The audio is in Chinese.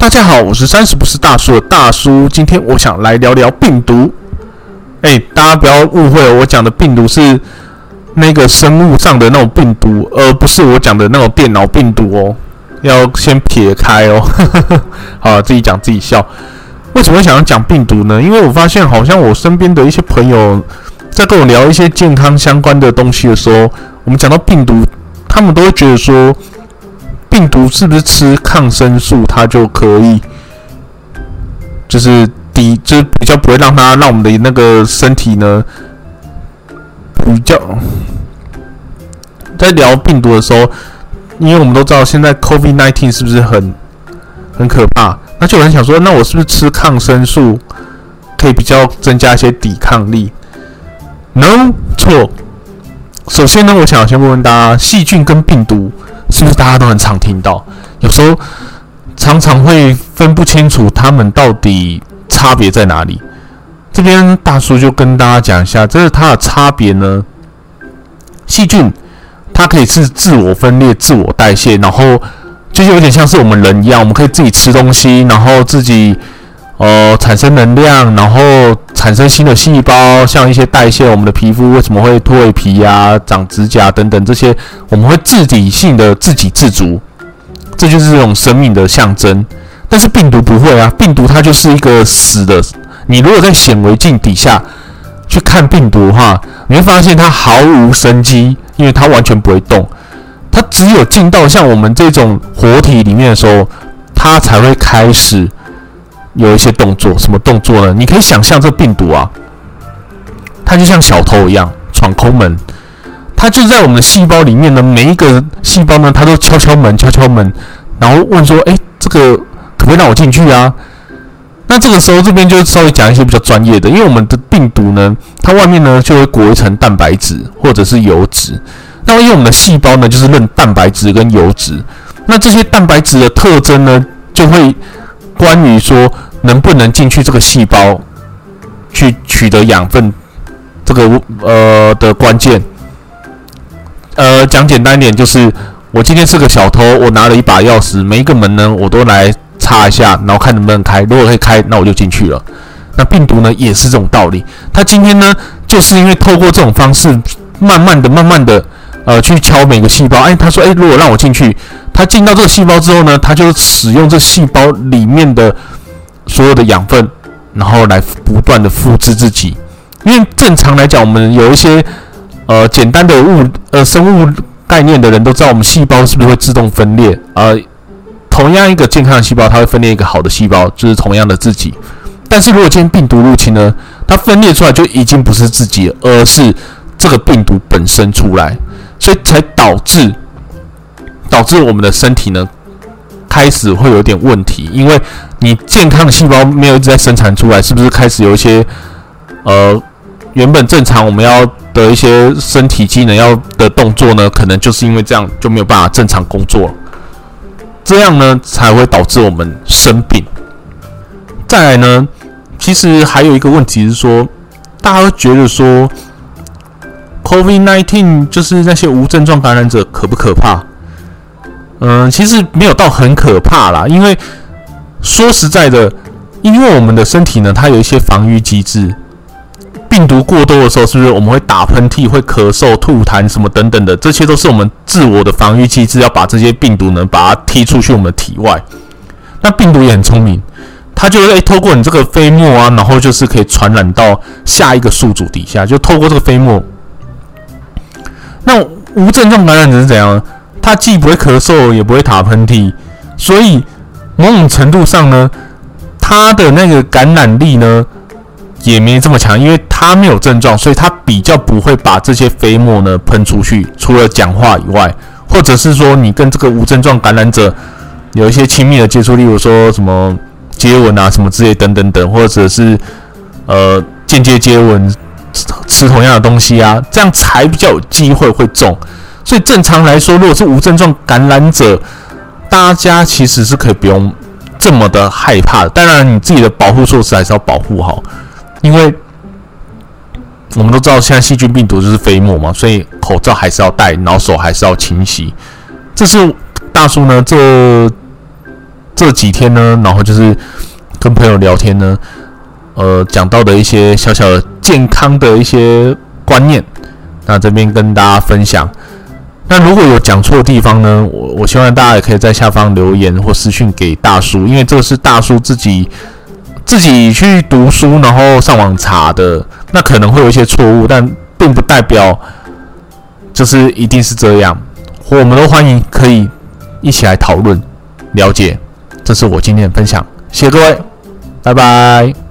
大家好，我是三十不是大叔的大叔。今天我想来聊聊病毒。哎，大家不要误会，我讲的病毒是那个生物上的那种病毒，而不是我讲的那种电脑病毒哦。要先撇开哦。好，自己讲自己笑。为什么想要讲病毒呢？因为我发现好像我身边的一些朋友在跟我聊一些健康相关的东西的时候，我们讲到病毒，他们都会觉得说。病毒是不是吃抗生素它就可以，就是抵，就是比较不会让它让我们的那个身体呢，比较在聊病毒的时候，因为我们都知道现在 COVID nineteen 是不是很很可怕，那就有人想说，那我是不是吃抗生素可以比较增加一些抵抗力？No，错。首先呢，我想先问问大家，细菌跟病毒。是不是大家都很常听到？有时候常常会分不清楚他们到底差别在哪里。这边大叔就跟大家讲一下，这是它的差别呢。细菌它可以是自我分裂、自我代谢，然后就是有点像是我们人一样，我们可以自己吃东西，然后自己。呃，产生能量，然后产生新的细胞，像一些代谢我们的皮肤为什么会脱皮呀、长指甲等等这些，我们会自体性的自给自足，这就是这种生命的象征。但是病毒不会啊，病毒它就是一个死的。你如果在显微镜底下去看病毒的话，你会发现它毫无生机，因为它完全不会动。它只有进到像我们这种活体里面的时候，它才会开始。有一些动作，什么动作呢？你可以想象这病毒啊，它就像小偷一样闯空门，它就在我们的细胞里面呢。每一个细胞呢，它都敲敲门，敲敲门，然后问说：“哎，这个可不可以让我进去啊？”那这个时候这边就稍微讲一些比较专业的，因为我们的病毒呢，它外面呢就会裹一层蛋白质或者是油脂。那因为我们的细胞呢，就是认蛋白质跟油脂，那这些蛋白质的特征呢，就会。关于说能不能进去这个细胞去取得养分，这个呃的关键，呃讲简单一点就是，我今天是个小偷，我拿了一把钥匙，每一个门呢我都来插一下，然后看能不能开，如果可以开，那我就进去了。那病毒呢也是这种道理，它今天呢就是因为透过这种方式，慢慢的、慢慢的呃去敲每个细胞，哎，他说，哎，如果让我进去。他进到这个细胞之后呢，他就使用这细胞里面的所有的养分，然后来不断的复制自己。因为正常来讲，我们有一些呃简单的物呃生物概念的人都知道，我们细胞是不是会自动分裂？呃，同样一个健康的细胞，它会分裂一个好的细胞，就是同样的自己。但是如果今天病毒入侵呢，它分裂出来就已经不是自己，而是这个病毒本身出来，所以才导致。导致我们的身体呢，开始会有点问题，因为你健康的细胞没有一直在生产出来，是不是开始有一些呃原本正常我们要的一些身体机能要的动作呢？可能就是因为这样就没有办法正常工作，这样呢才会导致我们生病。再来呢，其实还有一个问题是说，大家都觉得说，COVID-19 就是那些无症状感染者可不可怕？嗯，其实没有到很可怕啦，因为说实在的，因为我们的身体呢，它有一些防御机制。病毒过多的时候，是不是我们会打喷嚏、会咳嗽、吐痰什么等等的？这些都是我们自我的防御机制，要把这些病毒呢，把它踢出去我们体外。那病毒也很聪明，它就会透过你这个飞沫啊，然后就是可以传染到下一个宿主底下，就透过这个飞沫。无症状感染者是怎样？他既不会咳嗽，也不会打喷嚏，所以某种程度上呢，他的那个感染力呢也没这么强，因为他没有症状，所以他比较不会把这些飞沫呢喷出去。除了讲话以外，或者是说你跟这个无症状感染者有一些亲密的接触，例如说什么接吻啊、什么之类等等等，或者是呃间接接吻、吃同样的东西啊，这样才比较有机会会中。所以正常来说，如果是无症状感染者，大家其实是可以不用这么的害怕的。当然，你自己的保护措施还是要保护好，因为我们都知道现在细菌病毒就是飞沫嘛，所以口罩还是要戴，然后手还是要清洗。这是大叔呢这这几天呢，然后就是跟朋友聊天呢，呃，讲到的一些小小的健康的一些观念，那这边跟大家分享。那如果有讲错的地方呢，我我希望大家也可以在下方留言或私讯给大叔，因为这是大叔自己自己去读书，然后上网查的，那可能会有一些错误，但并不代表就是一定是这样。我们都欢迎可以一起来讨论、了解。这是我今天的分享，谢谢各位，拜拜。